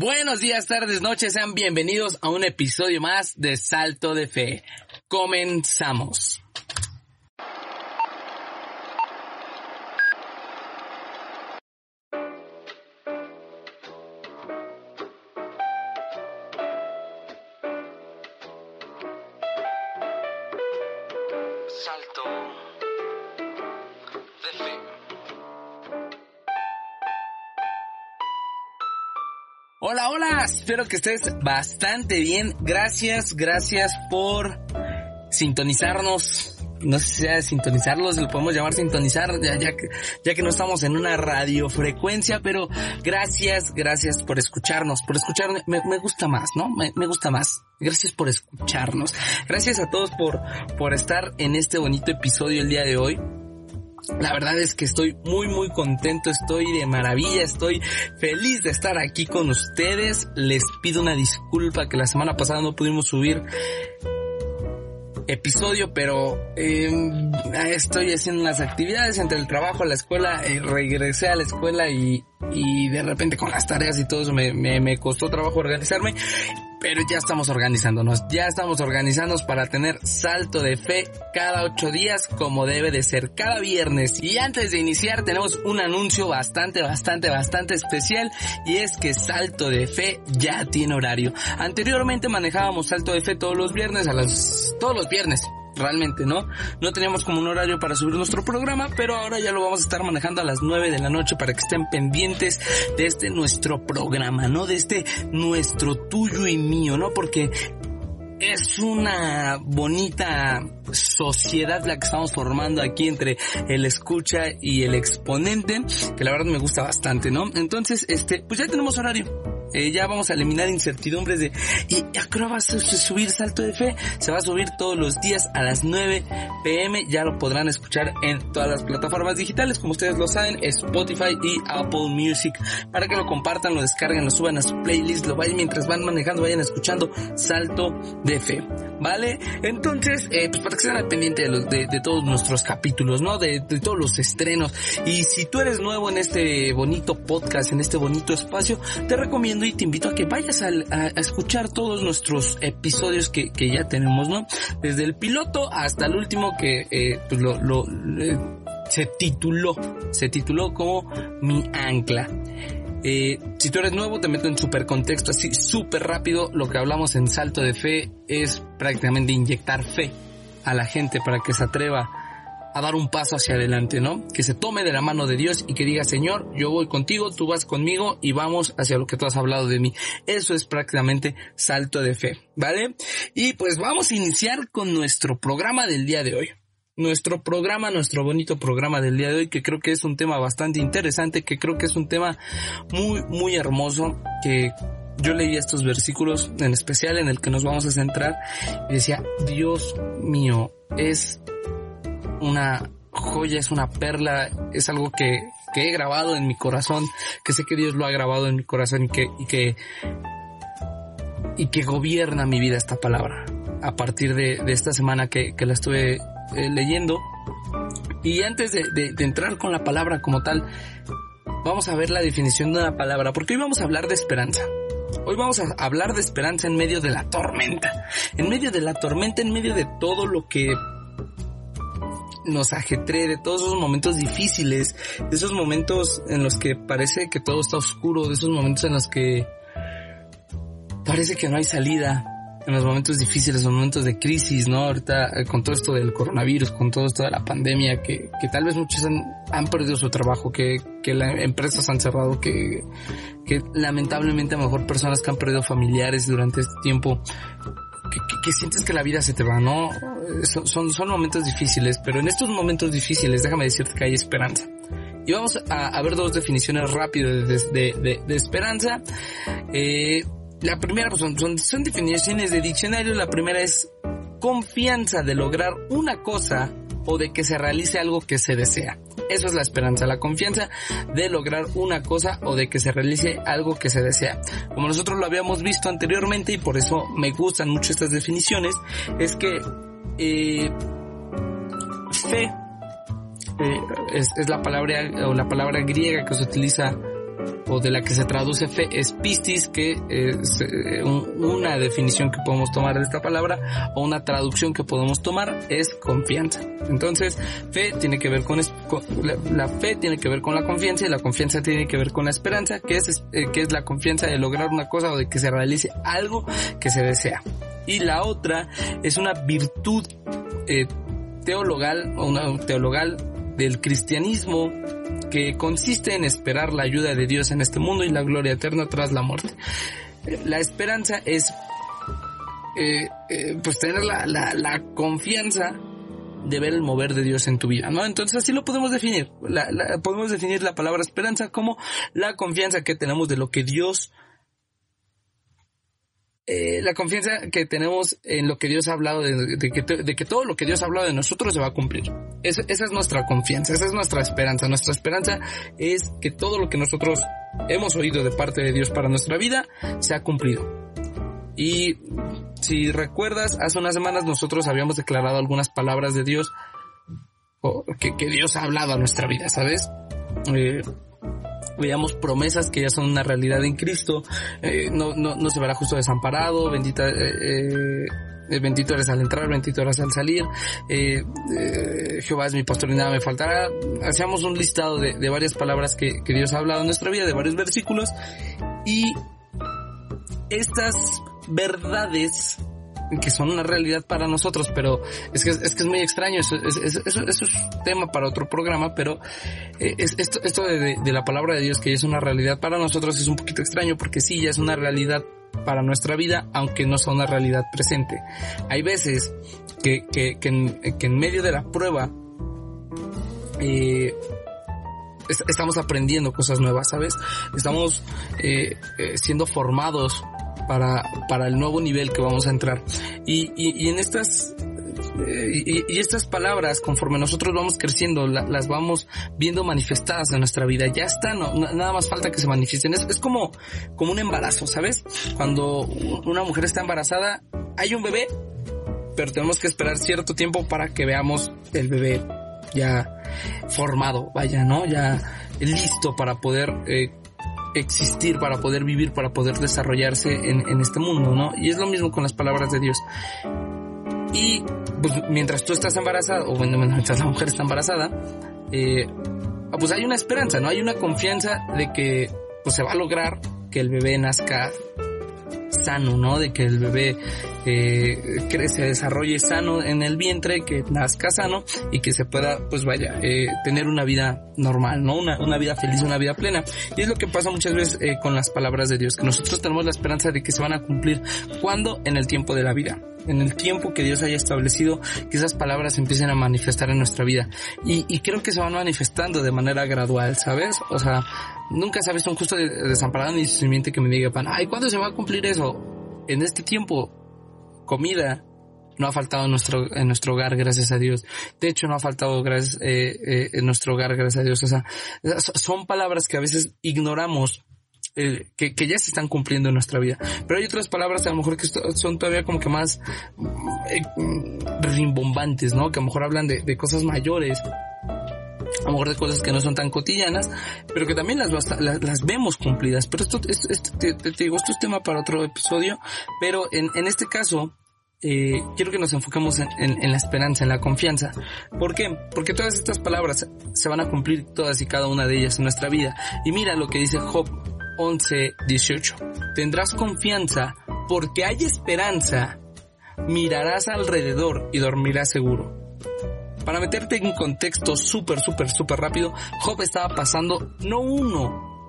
Buenos días, tardes, noches, sean bienvenidos a un episodio más de Salto de Fe. Comenzamos. Espero que estés bastante bien. Gracias, gracias por sintonizarnos. No sé si sea sintonizarlos, lo podemos llamar sintonizar, ya, que, ya que no estamos en una radiofrecuencia, pero gracias, gracias por escucharnos, por escucharnos, me, me gusta más, ¿no? Me, me, gusta más. Gracias por escucharnos. Gracias a todos por, por estar en este bonito episodio el día de hoy. La verdad es que estoy muy muy contento, estoy de maravilla, estoy feliz de estar aquí con ustedes. Les pido una disculpa que la semana pasada no pudimos subir episodio, pero eh, estoy haciendo unas actividades entre el trabajo, la escuela, eh, regresé a la escuela y, y de repente con las tareas y todo eso me, me, costó trabajo organizarme pero ya estamos organizándonos, ya estamos organizándonos para tener salto de fe cada ocho días como debe de ser cada viernes. Y antes de iniciar tenemos un anuncio bastante, bastante, bastante especial y es que salto de fe ya tiene horario. Anteriormente manejábamos salto de fe todos los viernes a las, todos los viernes realmente, ¿no? No teníamos como un horario para subir nuestro programa, pero ahora ya lo vamos a estar manejando a las 9 de la noche para que estén pendientes de este nuestro programa, ¿no? De este nuestro tuyo y mío, ¿no? Porque es una bonita sociedad la que estamos formando aquí entre el escucha y el exponente, que la verdad me gusta bastante, ¿no? Entonces, este, pues ya tenemos horario. Eh, ya vamos a eliminar incertidumbres de ¿y a qué hora vas a subir Salto de Fe? Se va a subir todos los días a las 9 pm, ya lo podrán escuchar en todas las plataformas digitales, como ustedes lo saben, Spotify y Apple Music, para que lo compartan, lo descarguen, lo suban a su playlist, lo vayan mientras van manejando, vayan escuchando Salto de Fe, ¿vale? Entonces, eh, pues para que estén al pendiente de, de, todos nuestros capítulos, ¿no? De, de todos los estrenos. Y si tú eres nuevo en este bonito podcast, en este bonito espacio, te recomiendo y te invito a que vayas a, escuchar todos nuestros episodios que, que, ya tenemos, ¿no? Desde el piloto hasta el último que eh, pues lo, lo eh, se tituló, se tituló como Mi Ancla. Eh, si tú eres nuevo, te meto en super contexto, así súper rápido. Lo que hablamos en Salto de Fe es prácticamente inyectar fe a la gente para que se atreva a dar un paso hacia adelante, ¿no? Que se tome de la mano de Dios y que diga, Señor, yo voy contigo, tú vas conmigo y vamos hacia lo que tú has hablado de mí. Eso es prácticamente salto de fe, ¿vale? Y pues vamos a iniciar con nuestro programa del día de hoy. Nuestro programa, nuestro bonito programa del día de hoy, que creo que es un tema bastante interesante, que creo que es un tema muy, muy hermoso, que yo leí estos versículos en especial en el que nos vamos a centrar y decía, Dios mío, es una joya, es una perla, es algo que, que he grabado en mi corazón, que sé que Dios lo ha grabado en mi corazón y que, y que, y que gobierna mi vida esta palabra. A partir de, esta semana que, la estuve eh, leyendo. Y antes de, de, de entrar con la palabra como tal, vamos a ver la definición de una palabra, porque hoy vamos a hablar de esperanza. Hoy vamos a hablar de esperanza en medio de la tormenta. En medio de la tormenta, en medio de todo lo que nos ajetré, de todos esos momentos difíciles, de esos momentos en los que parece que todo está oscuro, de esos momentos en los que parece que no hay salida, en los momentos difíciles, en los momentos de crisis, ¿no? Ahorita con todo esto del coronavirus, con todo esto de la pandemia, que, que tal vez muchos han, han perdido su trabajo, que, que las empresas han cerrado, que, que lamentablemente a lo mejor personas que han perdido familiares durante este tiempo, que, que, que, sientes que la vida se te va, ¿no? Son, son, son, momentos difíciles, pero en estos momentos difíciles, déjame decirte que hay esperanza. Y vamos a, a ver dos definiciones rápidas de, de, de, de esperanza. Eh, la primera pues, son, son, son definiciones de diccionario. La primera es confianza de lograr una cosa o de que se realice algo que se desea. Eso es la esperanza, la confianza de lograr una cosa o de que se realice algo que se desea. Como nosotros lo habíamos visto anteriormente y por eso me gustan mucho estas definiciones, es que eh, fe eh, es, es, la palabra o la palabra griega que se utiliza o de la que se traduce fe es pistis, que es eh, una definición que podemos tomar de esta palabra o una traducción que podemos tomar es confianza. Entonces, fe tiene que ver con, la, fe tiene que ver con la confianza y la confianza tiene que ver con la esperanza, que es, eh, que es la confianza de lograr una cosa o de que se realice algo que se desea. Y la otra es una virtud eh, teologal una teologal del cristianismo que consiste en esperar la ayuda de Dios en este mundo y la gloria eterna tras la muerte. La esperanza es eh, eh, pues tener la, la, confianza de ver el mover de Dios en tu vida, ¿no? Entonces así lo podemos definir. podemos definir la palabra esperanza como la confianza que tenemos de lo que Dios eh, la confianza que tenemos en lo que Dios ha hablado, de, que, todo lo que Dios ha hablado de nosotros se va a cumplir. esa es nuestra confianza, esa es nuestra esperanza. Nuestra esperanza es que todo lo que nosotros hemos oído de parte de Dios para nuestra vida se ha cumplido. Y si recuerdas, hace unas semanas nosotros habíamos declarado algunas palabras de Dios que, Dios ha hablado a nuestra vida, ¿sabes? Eh, veamos promesas que ya son una realidad en Cristo, eh, no, no, no se verá justo desamparado, bendita, eh, eh, bendito eres al entrar, bendito eres al salir, eh, eh, Jehová es mi pastor y nada me faltará. Hacíamos un listado de, de varias palabras que, que, Dios ha hablado en nuestra vida, de varios versículos, y estas verdades que son una realidad para nosotros, pero es que es, que es muy extraño, eso, es, eso, es tema para otro programa, pero eh, esto, esto de, la palabra de Dios que es una realidad para nosotros es un poquito extraño porque sí, ya es una realidad para nuestra vida, aunque no sea una realidad presente. Hay veces que, que, que, en, medio de la prueba eh, estamos aprendiendo cosas nuevas, ¿sabes? Estamos eh, siendo formados para, para el nuevo nivel que vamos a entrar. Y, y, en estas eh, y, estas palabras, conforme nosotros vamos creciendo, las vamos viendo manifestadas en nuestra vida. Ya está, no, nada más falta que se manifiesten. Es, es, como, como un embarazo, ¿sabes? Cuando una mujer está embarazada, hay un bebé, pero tenemos que esperar cierto tiempo para que veamos el bebé ya formado, vaya, ¿no? Ya listo para poder eh, existir, para poder vivir, para poder desarrollarse en, este mundo, ¿no? Y es lo mismo con las palabras de Dios. Y pues, mientras tú estás embarazada, o bueno, mientras la mujer está embarazada, eh, pues hay una esperanza, ¿no? Hay una confianza de que pues se va a lograr que el bebé nazca sano, ¿no? De que el bebé eh, se desarrolle sano en el vientre, que nazca sano y que se pueda, pues vaya, eh, tener una vida normal, ¿no? Una, una vida feliz, una vida plena. Y es lo que pasa muchas veces eh, con las palabras de Dios, que nosotros tenemos la esperanza de que se van a cumplir cuando en el tiempo de la vida en el tiempo que Dios haya establecido, que esas palabras empiecen a manifestar en nuestra vida. Y, y creo que se van manifestando de manera gradual, ¿sabes? O sea, nunca se ha visto un justo desamparado ni simiente que me diga, pan, ay, ¿cuándo se va a cumplir eso? En este tiempo, comida, no ha faltado en nuestro, en nuestro hogar, gracias a Dios. De hecho, no ha faltado eh, eh, en nuestro hogar, gracias a Dios. O sea, son palabras que a veces ignoramos eh, que, que, ya se están cumpliendo en nuestra vida. Pero hay otras palabras a lo mejor que son todavía como que más rimbombantes, ¿no? Que a lo mejor hablan de, de cosas mayores a lo mejor de cosas que no son tan cotidianas, pero que también las, las, vemos cumplidas. Pero esto, esto, te, digo, esto es tema para otro episodio, pero en, en este caso, eh, quiero que nos enfoquemos en, en, la esperanza, en la confianza. ¿Por qué? Porque todas estas palabras se van a cumplir todas y cada una de ellas en nuestra vida. Y mira lo que dice Job 11, 18. Tendrás confianza porque hay esperanza. Mirarás alrededor y dormirás seguro. Para meterte en contexto súper, súper, súper rápido, Job estaba pasando no uno,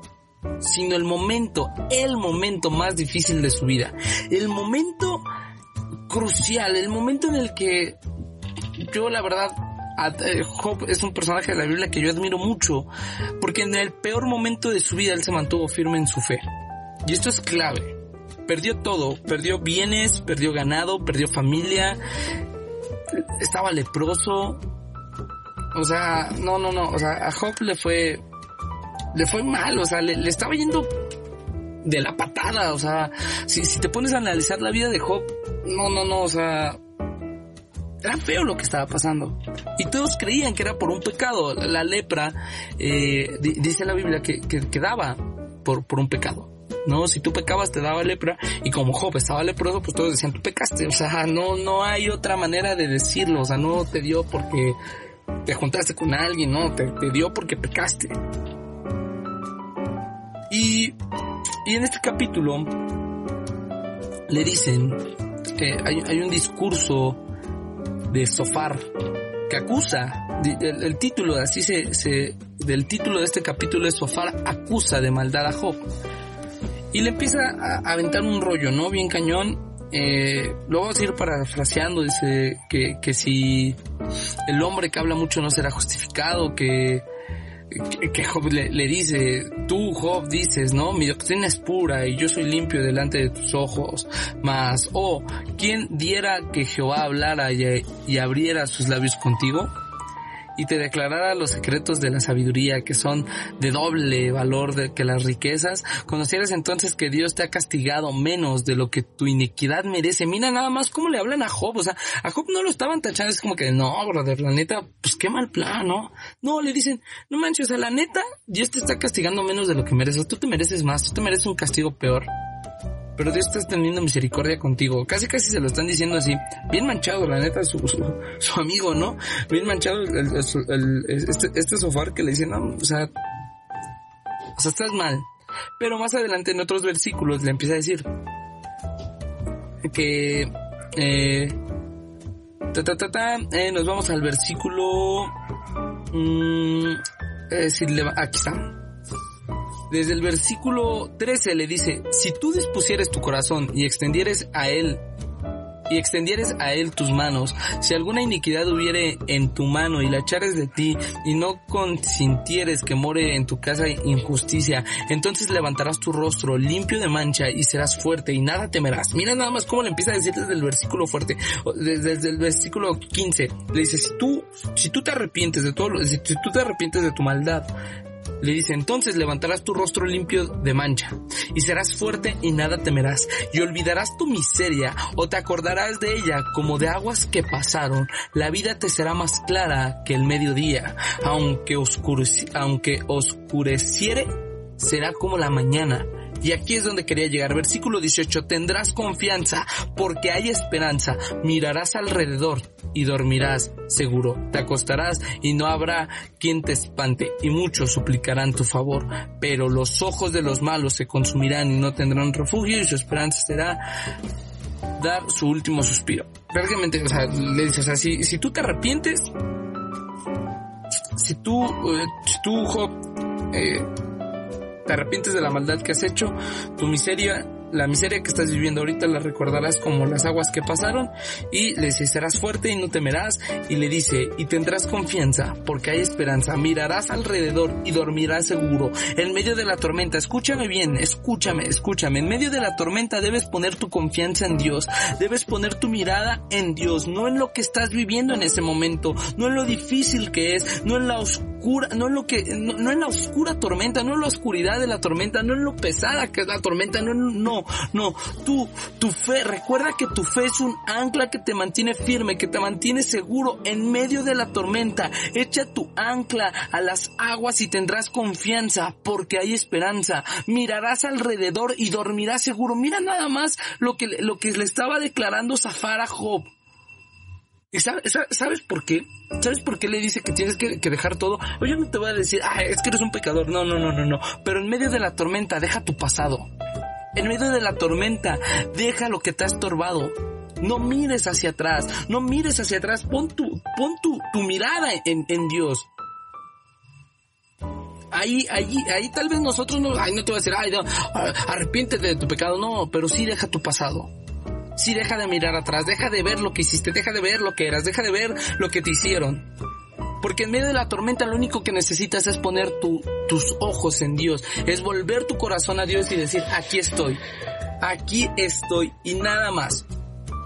sino el momento, el momento más difícil de su vida. El momento crucial, el momento en el que yo la verdad eh, Job es un personaje de la Biblia que yo admiro mucho, porque en el peor momento de su vida él se mantuvo firme en su fe. Y esto es clave. Perdió todo, perdió bienes, perdió ganado, perdió familia, estaba leproso. O sea, no, no, no, o sea, a Job le fue, le fue mal, o sea, le, estaba yendo de la patada, o sea, si, te pones a analizar la vida de Job, no, no, no, o sea, era feo lo que estaba pasando. Y todos creían que era por un pecado. La lepra, eh, dice la Biblia, que, que, daba por, por un pecado. No, si tú pecabas te daba lepra y como Job estaba leproso, pues todos decían tú pecaste. O sea, no, no hay otra manera de decirlo. O sea, no te dio porque te juntaste con alguien, no, te, te dio porque pecaste. Y, y en este capítulo le dicen que hay, hay un discurso de Sofar que acusa, el, título, así se, se, del título de este capítulo es Sofar acusa de maldad a Job. Y le empieza a, aventar un rollo, ¿no? Bien cañón. Eh, lo vamos a ir parafraseando, dice que, que si el hombre que habla mucho no será justificado, que, que Job le, dice, tú Job dices, ¿no? Mi doctrina es pura y yo soy limpio delante de tus ojos, mas, oh, ¿quién diera que Jehová hablara y, y abriera sus labios contigo? Y te declarara los secretos de la sabiduría que son de doble valor de que las riquezas, conocieras entonces que Dios te ha castigado menos de lo que tu iniquidad merece. Mira nada más cómo le hablan a Job, o sea, a Job no lo estaban tachando, es como que no, brother, la neta, pues qué mal plan, ¿no? No, le dicen, no manches, o sea, la neta, Dios te está castigando menos de lo que mereces, tú te mereces más, tú te mereces un castigo peor pero Dios está teniendo misericordia contigo. Casi casi se lo están diciendo así. Bien manchado, la neta, su, su, amigo, ¿no? Bien manchado este, este sofá que le dicen, no, o sea, o sea, estás mal. Pero más adelante en otros versículos le empieza a decir que eh, ta, ta, ta, ta, eh, nos vamos al versículo mm, es decir, aquí está desde el versículo 13 le dice, si tú dispusieres tu corazón y extendieres a él y extendieres a él tus manos, si alguna iniquidad hubiere en tu mano y la echares de ti y no consintieres que more en tu casa injusticia, entonces levantarás tu rostro limpio de mancha y serás fuerte y nada temerás. Mira nada más cómo le empieza a decir desde el versículo fuerte, desde, el versículo 15, le dice, si tú, si tú te arrepientes de todo, si tú te arrepientes de tu maldad, le dice, entonces levantarás tu rostro limpio de mancha, y serás fuerte y nada temerás, y olvidarás tu miseria, o te acordarás de ella como de aguas que pasaron, la vida te será más clara que el mediodía, aunque, oscureci aunque oscureciere, será como la mañana, y aquí es donde quería llegar. Versículo 18. Tendrás confianza porque hay esperanza. Mirarás alrededor y dormirás seguro. Te acostarás y no habrá quien te espante y muchos suplicarán tu favor. Pero los ojos de los malos se consumirán y no tendrán refugio y su esperanza será dar su último suspiro. Prácticamente, o sea, le dices, o sea, si, tú te arrepientes, si tú, eh, si tú, eh, te arrepientes de la maldad que has hecho, tu miseria, la miseria que estás viviendo ahorita la recordarás como las aguas que pasaron y fuerte y no temerás y le dice, y tendrás confianza porque hay esperanza, mirarás alrededor y dormirás seguro. En medio de la tormenta. Escúchame bien, escúchame, escúchame, en medio de la tormenta debes poner tu confianza en Dios, debes poner tu mirada en Dios, no en lo que estás viviendo en ese momento, no en lo difícil que es, no en la no en lo que, no, en la oscura tormenta, no en la oscuridad de la tormenta, no en lo pesada que es la tormenta, no, no, no, tú, tu fe, recuerda que tu fe es un ancla que te mantiene firme, que te mantiene seguro en medio de la tormenta. Echa tu ancla a las aguas y tendrás confianza porque hay esperanza. Mirarás alrededor y dormirás seguro. Mira nada más lo que, lo que le estaba declarando Zafar a Job. ¿Y sabes, por qué? ¿Sabes por qué le dice que tienes que, dejar todo? Yo no te voy a decir, ah, es que eres un pecador. No, no, no, no, no. Pero en medio de la tormenta, deja tu pasado. En medio de la tormenta, deja lo que te ha estorbado. No mires hacia atrás, no mires hacia atrás, pon tu, pon tu, tu mirada en, en Dios. Ahí, ahí, ahí tal vez nosotros no, ay, no te voy a decir, ay, no, arrepiéntete de tu pecado, no, pero sí deja tu pasado. Sí deja de mirar atrás, deja de ver lo que hiciste, deja de ver lo que eras, deja de ver lo que te hicieron. Porque en medio de la tormenta lo único que necesitas es poner tu, tus ojos en Dios, es volver tu corazón a Dios y decir, aquí estoy, aquí estoy y nada más.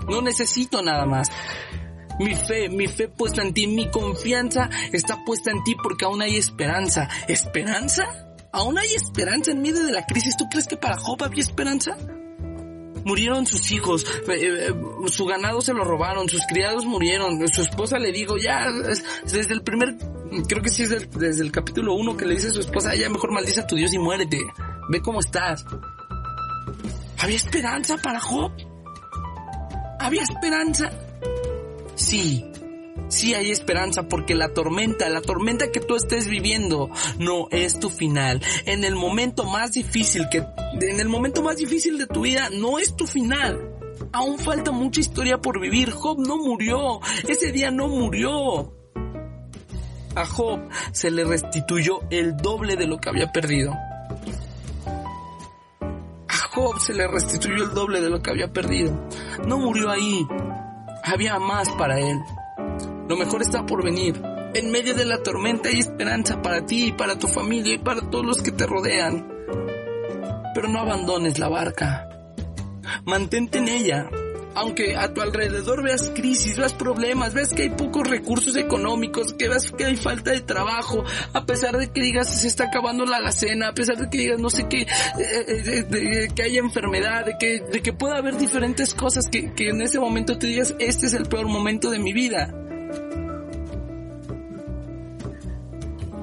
No necesito nada más. Mi fe, mi fe puesta en ti, mi confianza está puesta en ti porque aún hay esperanza. ¿Esperanza? ¿Aún hay esperanza en medio de la crisis? ¿Tú crees que para Job había esperanza? Murieron sus hijos, eh, eh, su ganado se lo robaron, sus criados murieron, su esposa le dijo, ya, desde el primer, creo que sí es desde el capítulo 1 que le dice a su esposa, ya mejor maldice a tu Dios y muérete. ve cómo estás. ¿Había esperanza para Job? ¿Había esperanza? Sí, sí hay esperanza porque la tormenta, la tormenta que tú estés viviendo no es tu final. En el momento más difícil que, en el momento más difícil de tu vida no es tu final. Aún falta mucha historia por vivir. Job no murió. Ese día no murió. A Job se le restituyó el doble de lo que había perdido. A Job se le restituyó el doble de lo que había perdido. No murió ahí. Había más para él. Lo mejor está por venir. En medio de la tormenta hay esperanza para ti y para tu familia y para todos los que te rodean. Pero no abandones la barca. Mantente en ella. Aunque a tu alrededor veas crisis, veas problemas, ves que hay pocos recursos económicos, que veas que hay falta de trabajo, a pesar de que digas se está acabando la alacena, a pesar de que digas no sé qué, eh, eh, que haya enfermedad, de que, de que pueda haber diferentes cosas que, que en ese momento te digas este es el peor momento de mi vida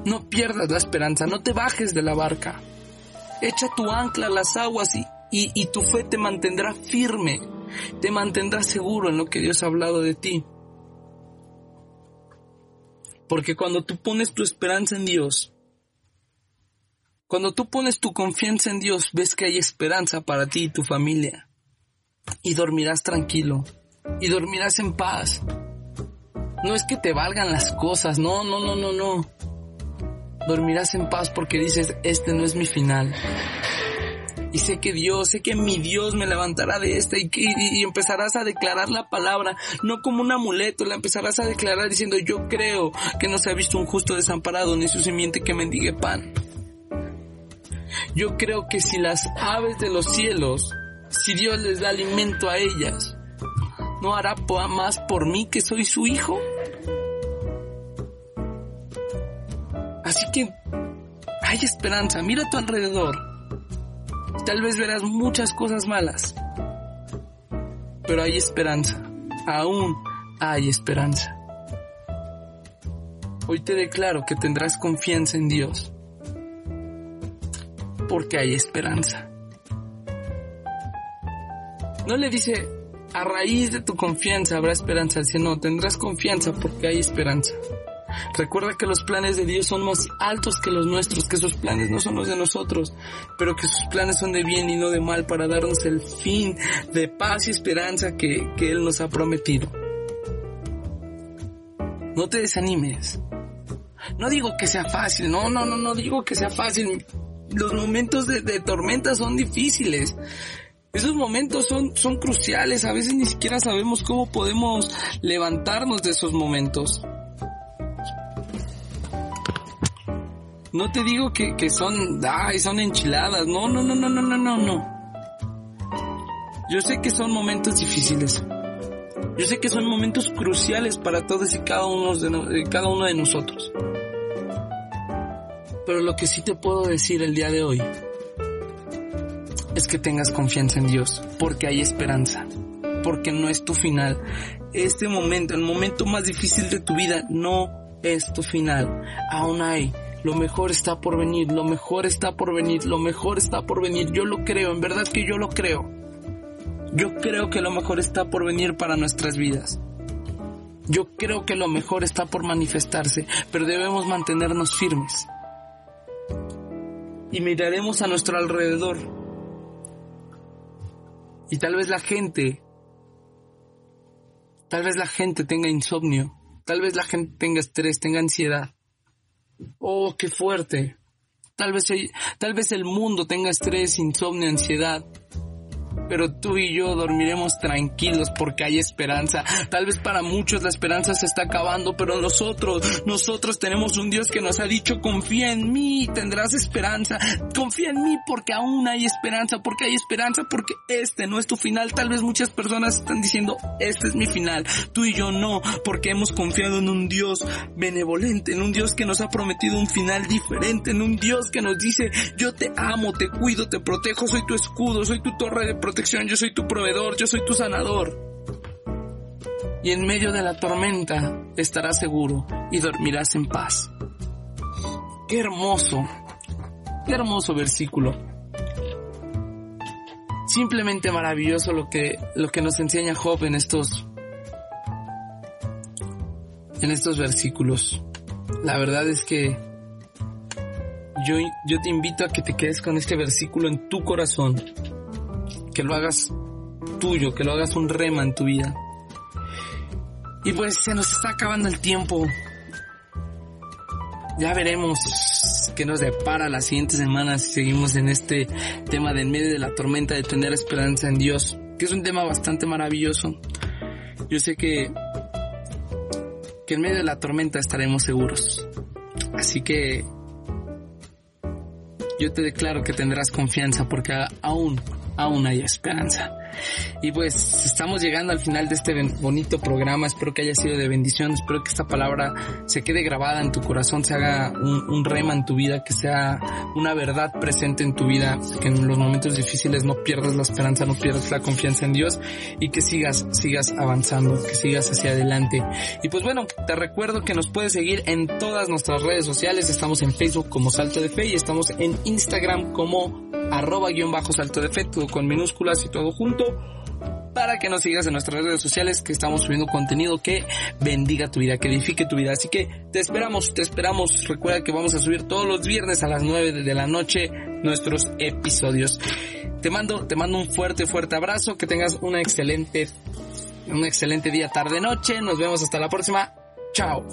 No pierdas la esperanza, no te bajes de la barca. Echa tu ancla a las aguas y, y, tu fe te mantendrá firme, te mantendrá seguro en lo que Dios ha hablado de ti. Porque cuando tú pones tu esperanza en Dios, cuando tú pones tu confianza en Dios, ves que hay esperanza para ti y tu familia. Y dormirás tranquilo. Y dormirás en paz. No es que te valgan las cosas, no, no, no, no, no dormirás en paz porque dices, este no es mi final. Y sé que Dios, sé que mi Dios me levantará de esta y, y, empezarás a declarar la palabra, no como un amuleto, la empezarás a declarar diciendo, yo creo que no se ha visto un justo desamparado ni su simiente que mendigue pan. Yo creo que si las aves de los cielos, si Dios les da alimento a ellas, ¿no hará más por mí que soy su hijo? Así que hay esperanza, mira a tu alrededor. Tal vez verás muchas cosas malas, pero hay esperanza, aún hay esperanza. Hoy te declaro que tendrás confianza en Dios, porque hay esperanza. No le dice, a raíz de tu confianza habrá esperanza, sino tendrás confianza porque hay esperanza. Recuerda que los planes de Dios son más altos que los nuestros, que sus planes no son los de nosotros, pero que sus planes son de bien y no de mal para darnos el fin de paz y esperanza que, que Él nos ha prometido. No te desanimes. No digo que sea fácil, no, no, no, no digo que sea fácil. Los momentos de, tormenta son difíciles. Esos momentos son, son cruciales, a veces ni siquiera sabemos cómo podemos levantarnos de esos momentos. No te digo que, que son, ay, son enchiladas. No, no, no, no, no, no, no, no. Yo sé que son momentos difíciles. Yo sé que son momentos cruciales para todos y cada uno de, cada uno de nosotros. Pero lo que sí te puedo decir el día de hoy es que tengas confianza en Dios, porque hay esperanza, porque no es tu final. Este momento, el momento más difícil de tu vida, no es tu final. Aún hay lo mejor está por venir, lo mejor está por venir, lo mejor está por venir. Yo lo creo, en verdad que yo lo creo. Yo creo que lo mejor está por venir para nuestras vidas. Yo creo que lo mejor está por manifestarse, pero debemos mantenernos firmes. Y miraremos a nuestro alrededor. Y tal vez la gente, tal vez la gente tenga insomnio, tal vez la gente tenga estrés, tenga ansiedad. Oh, qué fuerte. Tal vez, tal vez el mundo tenga estrés, insomnio, ansiedad pero tú y yo dormiremos tranquilos porque hay esperanza. Tal vez para muchos la esperanza se está acabando, pero nosotros, nosotros tenemos un Dios que nos ha dicho, confía en mí, tendrás esperanza. Confía en mí porque aún hay esperanza, porque hay esperanza, porque este no es tu final. Tal vez muchas personas están diciendo, este es mi final. Tú y yo no, porque hemos confiado en un Dios benevolente, en un Dios que nos ha prometido un final diferente, en un Dios que nos dice, yo te amo, te cuido, te protejo, soy tu escudo, soy tu torre de protección yo soy tu proveedor, yo soy tu sanador. Y en medio de la tormenta estarás seguro y dormirás en paz. Qué hermoso, qué hermoso versículo. simplemente maravilloso lo que, lo que nos enseña Job en estos, en estos versículos. La verdad es que yo, yo te invito a que te quedes con este versículo en tu corazón, que lo hagas tuyo, que lo hagas un rema en tu vida. Y pues se nos está acabando el tiempo. Ya veremos qué nos depara las siguientes semanas si seguimos en este tema de en medio de la tormenta de tener esperanza en Dios, que es un tema bastante maravilloso. Yo sé que que en medio de la tormenta estaremos seguros. Así que yo te declaro que tendrás confianza porque aún, aún hay esperanza. Y pues estamos llegando al final de este bonito programa. Espero que haya sido de bendición. Espero que esta palabra se quede grabada en tu corazón, se haga un, rema en tu vida, que sea una verdad presente en tu vida, que en los momentos difíciles no pierdas la esperanza, no pierdas la confianza en Dios y que sigas, sigas avanzando, que sigas hacia adelante. Y pues bueno, te recuerdo que nos puedes seguir en todas nuestras redes sociales. Estamos en Facebook como Salto de Fe y estamos en Instagram como arroba guion bajo salto de fe, todo con minúsculas y todo junto para que nos sigas en nuestras redes sociales que estamos subiendo contenido que bendiga tu vida, que edifique tu vida. Así que te esperamos, te esperamos. Recuerda que vamos a subir todos los viernes a las 9 de la noche nuestros episodios. Te mando, te mando un fuerte, fuerte abrazo, que tengas una excelente, un excelente día, tarde, noche. Nos vemos hasta la próxima. Chao.